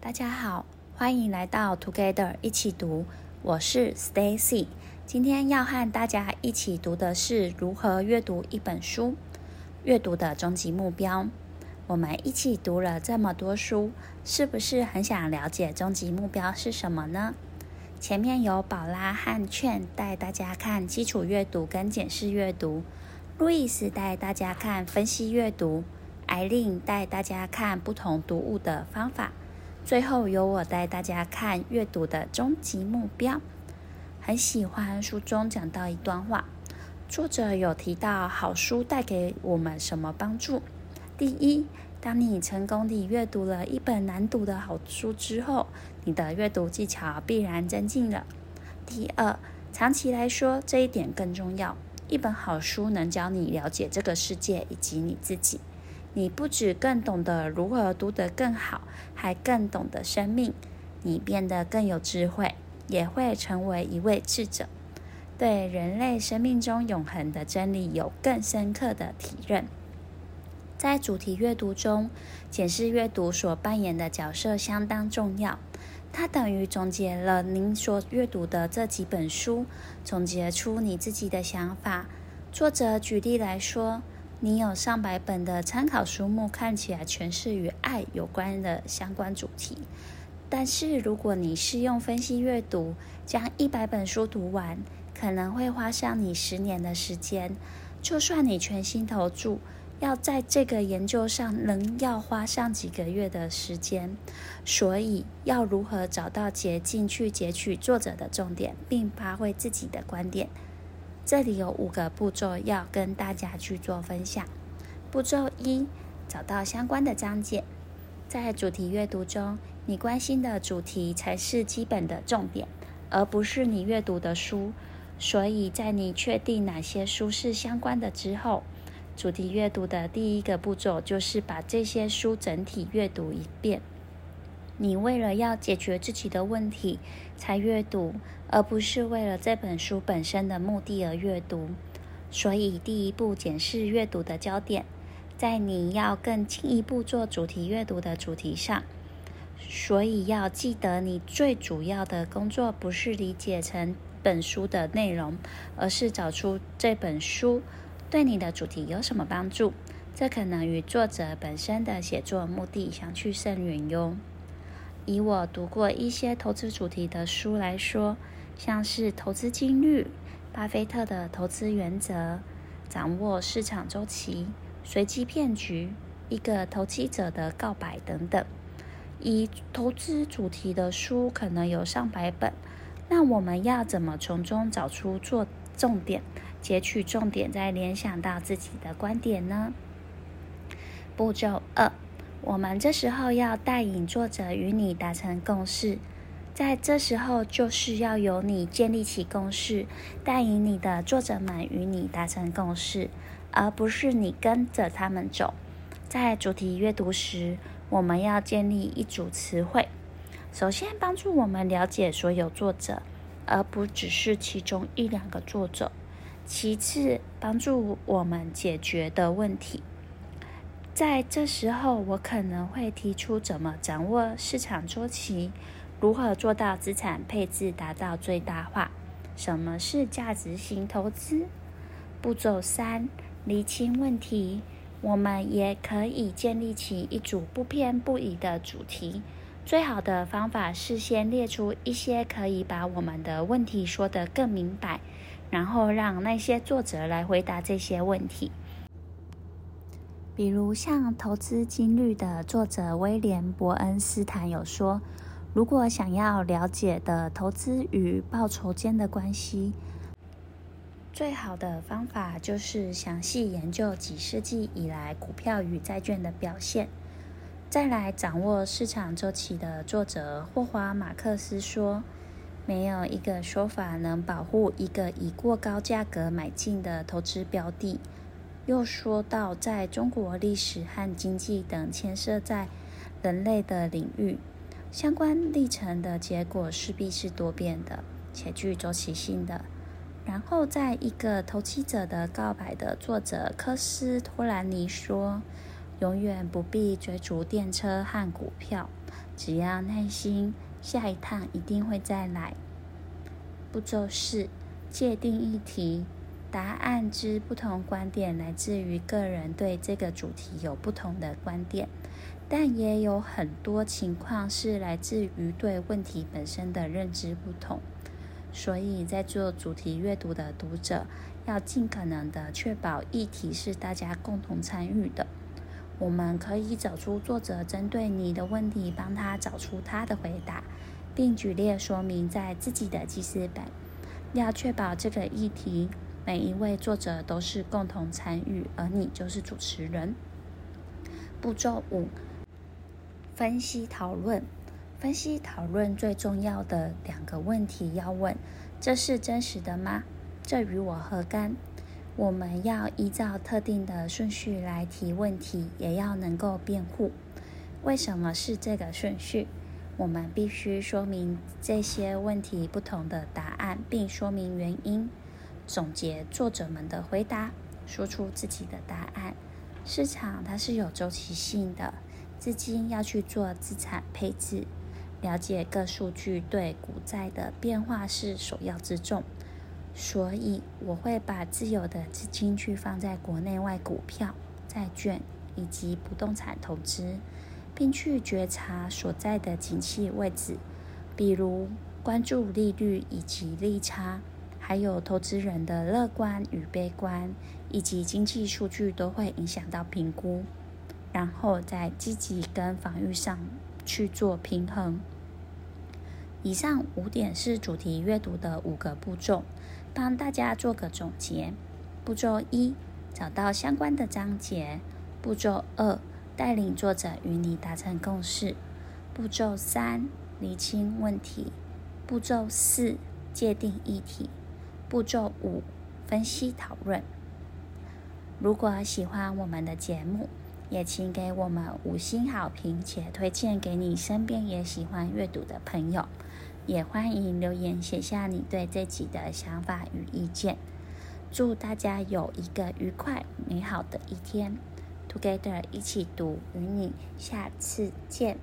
大家好，欢迎来到 Together 一起读，我是 Stacy。今天要和大家一起读的是如何阅读一本书，阅读的终极目标。我们一起读了这么多书，是不是很想了解终极目标是什么呢？前面有宝拉和劝带大家看基础阅读跟检视阅读，路易斯带大家看分析阅读，艾琳带大家看不同读物的方法，最后由我带大家看阅读的终极目标。很喜欢书中讲到一段话，作者有提到好书带给我们什么帮助？第一，当你成功地阅读了一本难读的好书之后，你的阅读技巧必然增进了。第二，长期来说，这一点更重要。一本好书能教你了解这个世界以及你自己。你不止更懂得如何读得更好，还更懂得生命。你变得更有智慧，也会成为一位智者，对人类生命中永恒的真理有更深刻的体认。在主题阅读中，检视阅读所扮演的角色相当重要。它等于总结了您所阅读的这几本书，总结出你自己的想法。作者举例来说，你有上百本的参考书目，看起来全是与爱有关的相关主题。但是，如果你是用分析阅读，将一百本书读完，可能会花上你十年的时间。就算你全心投注，要在这个研究上仍要花上几个月的时间，所以要如何找到捷径去截取作者的重点，并发挥自己的观点？这里有五个步骤要跟大家去做分享。步骤一：找到相关的章节。在主题阅读中，你关心的主题才是基本的重点，而不是你阅读的书。所以在你确定哪些书是相关的之后，主题阅读的第一个步骤就是把这些书整体阅读一遍。你为了要解决自己的问题才阅读，而不是为了这本书本身的目的而阅读。所以，第一步检视阅读的焦点，在你要更进一步做主题阅读的主题上。所以要记得，你最主要的工作不是理解成本书的内容，而是找出这本书。对你的主题有什么帮助？这可能与作者本身的写作目的相去甚远哟。以我读过一些投资主题的书来说，像是《投资金律》、巴菲特的投资原则、掌握市场周期、随机骗局、一个投机者的告白等等。以投资主题的书可能有上百本，那我们要怎么从中找出做重点？截取重点，再联想到自己的观点呢？步骤二，我们这时候要带领作者与你达成共识，在这时候就是要由你建立起共识，带领你的作者们与你达成共识，而不是你跟着他们走。在主题阅读时，我们要建立一组词汇，首先帮助我们了解所有作者，而不只是其中一两个作者。其次，帮助我们解决的问题，在这时候，我可能会提出怎么掌握市场周期，如何做到资产配置达到最大化，什么是价值型投资。步骤三，厘清问题。我们也可以建立起一组不偏不倚的主题。最好的方法是先列出一些可以把我们的问题说得更明白。然后让那些作者来回答这些问题，比如像《投资金律》的作者威廉·伯恩斯坦有说：“如果想要了解的投资与报酬间的关系，最好的方法就是详细研究几世纪以来股票与债券的表现。”再来掌握市场周期的作者霍华·马克思说。没有一个说法能保护一个以过高价格买进的投资标的。又说到，在中国历史和经济等牵涉在人类的领域，相关历程的结果势必是多变的且具周期性的。然后，在一个投机者的告白的作者科斯托兰尼说：“永远不必追逐电车和股票。”只要耐心，下一趟一定会再来。步骤四：界定议题。答案之不同观点来自于个人对这个主题有不同的观点，但也有很多情况是来自于对问题本身的认知不同。所以在做主题阅读的读者，要尽可能的确保议题是大家共同参与的。我们可以找出作者针对你的问题，帮他找出他的回答，并举例说明在自己的记事本。要确保这个议题。每一位作者都是共同参与，而你就是主持人。步骤五：分析讨论。分析讨论最重要的两个问题要问：这是真实的吗？这与我何干？我们要依照特定的顺序来提问题，也要能够辩护。为什么是这个顺序？我们必须说明这些问题不同的答案，并说明原因。总结作者们的回答，说出自己的答案。市场它是有周期性的，资金要去做资产配置，了解各数据对股债的变化是首要之重。所以我会把自有的资金去放在国内外股票、债券以及不动产投资，并去觉察所在的景气位置，比如关注利率以及利差。还有投资人的乐观与悲观，以及经济数据都会影响到评估，然后在积极跟防御上去做平衡。以上五点是主题阅读的五个步骤，帮大家做个总结。步骤一，找到相关的章节；步骤二，带领作者与你达成共识；步骤三，厘清问题；步骤四，界定议题。步骤五：分析讨论。如果喜欢我们的节目，也请给我们五星好评，且推荐给你身边也喜欢阅读的朋友。也欢迎留言写下你对这集的想法与意见。祝大家有一个愉快美好的一天！Together 一起读，与你下次见。